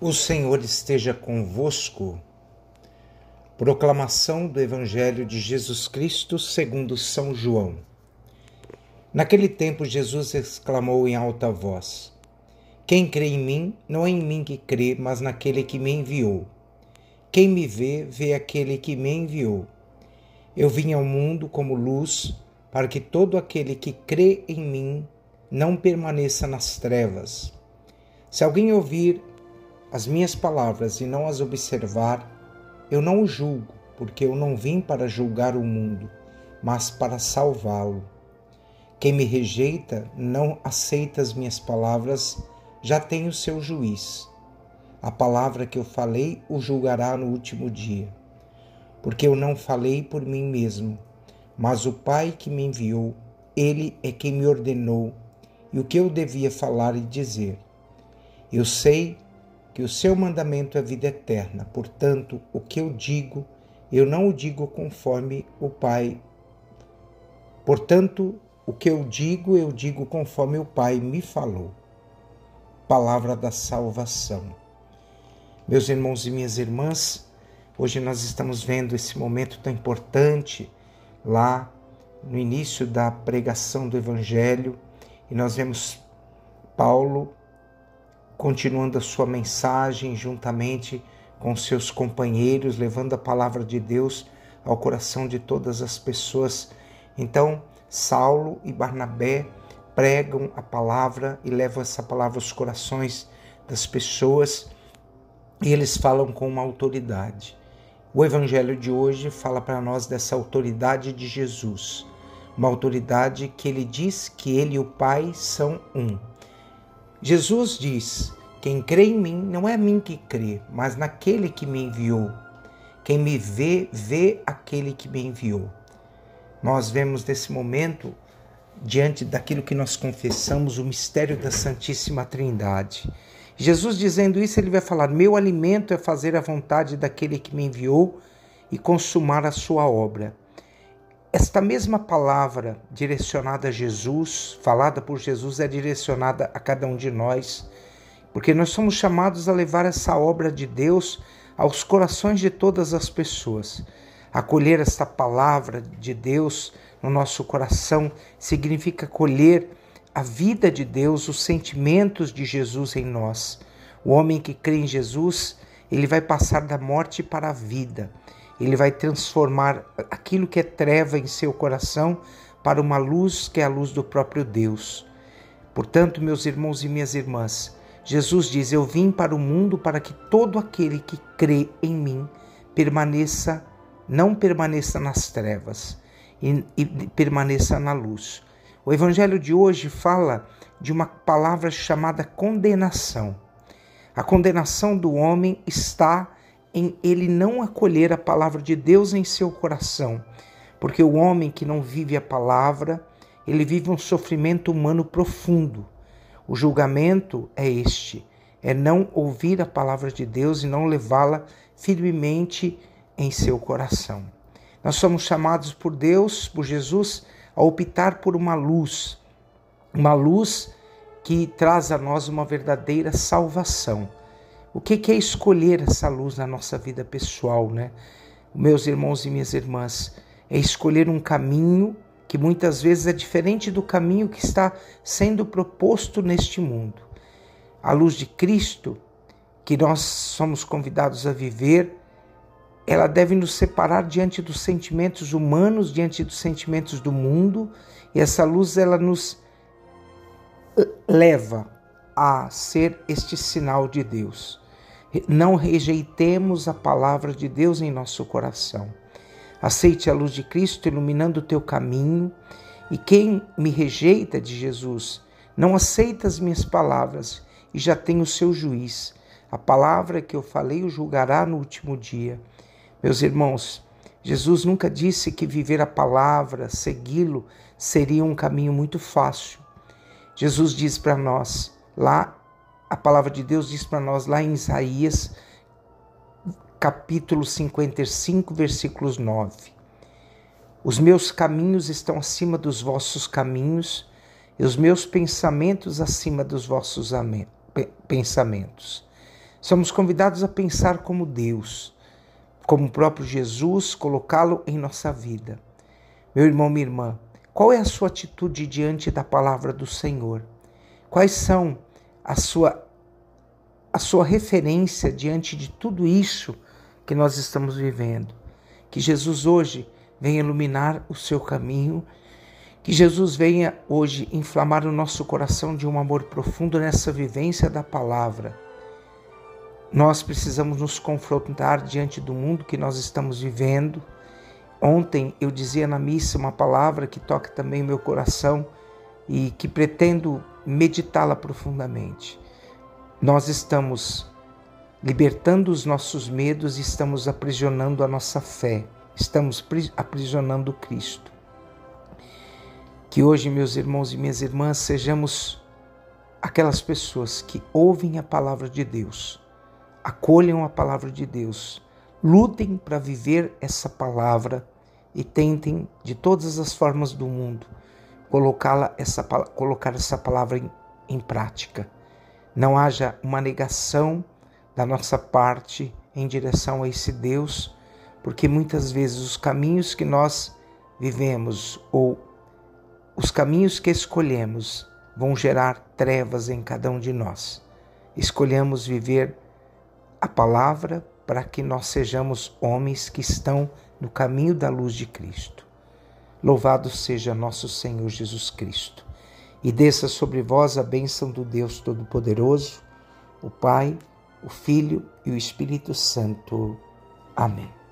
O Senhor esteja convosco. Proclamação do Evangelho de Jesus Cristo segundo São João. Naquele tempo Jesus exclamou em alta voz: Quem crê em mim, não é em mim que crê, mas naquele que me enviou. Quem me vê, vê aquele que me enviou. Eu vim ao mundo como luz, para que todo aquele que crê em mim não permaneça nas trevas. Se alguém ouvir as minhas palavras e não as observar, eu não o julgo, porque eu não vim para julgar o mundo, mas para salvá-lo. Quem me rejeita, não aceita as minhas palavras, já tem o seu juiz. A palavra que eu falei o julgará no último dia. Porque eu não falei por mim mesmo, mas o Pai que me enviou, ele é quem me ordenou e o que eu devia falar e dizer. Eu sei que o seu mandamento é vida eterna. Portanto, o que eu digo, eu não o digo conforme o Pai. Portanto, o que eu digo, eu digo conforme o Pai me falou. Palavra da salvação. Meus irmãos e minhas irmãs, hoje nós estamos vendo esse momento tão importante lá no início da pregação do Evangelho e nós vemos Paulo continuando a sua mensagem juntamente com seus companheiros, levando a palavra de Deus ao coração de todas as pessoas. Então, Saulo e Barnabé pregam a palavra e levam essa palavra aos corações das pessoas e eles falam com uma autoridade. O evangelho de hoje fala para nós dessa autoridade de Jesus, uma autoridade que ele diz que ele e o Pai são um. Jesus diz: Quem crê em mim não é a mim que crê, mas naquele que me enviou. Quem me vê, vê aquele que me enviou. Nós vemos nesse momento, diante daquilo que nós confessamos, o mistério da Santíssima Trindade. Jesus dizendo isso, ele vai falar: Meu alimento é fazer a vontade daquele que me enviou e consumar a sua obra. Esta mesma palavra direcionada a Jesus, falada por Jesus, é direcionada a cada um de nós, porque nós somos chamados a levar essa obra de Deus aos corações de todas as pessoas. Acolher esta palavra de Deus no nosso coração significa colher a vida de Deus, os sentimentos de Jesus em nós. O homem que crê em Jesus, ele vai passar da morte para a vida ele vai transformar aquilo que é treva em seu coração para uma luz que é a luz do próprio Deus. Portanto, meus irmãos e minhas irmãs, Jesus diz: Eu vim para o mundo para que todo aquele que crê em mim permaneça, não permaneça nas trevas, e, e permaneça na luz. O Evangelho de hoje fala de uma palavra chamada condenação. A condenação do homem está em ele não acolher a palavra de Deus em seu coração, porque o homem que não vive a palavra, ele vive um sofrimento humano profundo. O julgamento é este: é não ouvir a palavra de Deus e não levá-la firmemente em seu coração. Nós somos chamados por Deus, por Jesus, a optar por uma luz, uma luz que traz a nós uma verdadeira salvação o que é escolher essa luz na nossa vida pessoal, né? Meus irmãos e minhas irmãs, é escolher um caminho que muitas vezes é diferente do caminho que está sendo proposto neste mundo. A luz de Cristo, que nós somos convidados a viver, ela deve nos separar diante dos sentimentos humanos, diante dos sentimentos do mundo, e essa luz ela nos leva a ser este sinal de Deus. Não rejeitemos a palavra de Deus em nosso coração. Aceite a luz de Cristo iluminando o teu caminho. E quem me rejeita de Jesus, não aceita as minhas palavras e já tem o seu juiz. A palavra que eu falei o julgará no último dia. Meus irmãos, Jesus nunca disse que viver a palavra, segui-lo, seria um caminho muito fácil. Jesus diz para nós, lá a palavra de Deus diz para nós lá em Isaías, capítulo 55, versículos 9. Os meus caminhos estão acima dos vossos caminhos, e os meus pensamentos acima dos vossos pensamentos. Somos convidados a pensar como Deus, como o próprio Jesus, colocá-lo em nossa vida. Meu irmão, minha irmã, qual é a sua atitude diante da palavra do Senhor? Quais são a sua a sua referência diante de tudo isso que nós estamos vivendo? Que Jesus hoje venha iluminar o seu caminho, que Jesus venha hoje inflamar o nosso coração de um amor profundo nessa vivência da palavra. Nós precisamos nos confrontar diante do mundo que nós estamos vivendo Ontem eu dizia na missa uma palavra que toca também meu coração e que pretendo meditá-la profundamente. Nós estamos libertando os nossos medos e estamos aprisionando a nossa fé, estamos aprisionando Cristo. Que hoje, meus irmãos e minhas irmãs, sejamos aquelas pessoas que ouvem a palavra de Deus, acolham a palavra de Deus, lutem para viver essa palavra e tentem, de todas as formas do mundo, colocá-la essa, colocar essa palavra em, em prática. Não haja uma negação da nossa parte em direção a esse Deus, porque muitas vezes os caminhos que nós vivemos ou os caminhos que escolhemos vão gerar trevas em cada um de nós. Escolhemos viver a palavra para que nós sejamos homens que estão no caminho da luz de Cristo. Louvado seja nosso Senhor Jesus Cristo. E desça sobre vós a bênção do Deus Todo-Poderoso, o Pai, o Filho e o Espírito Santo. Amém.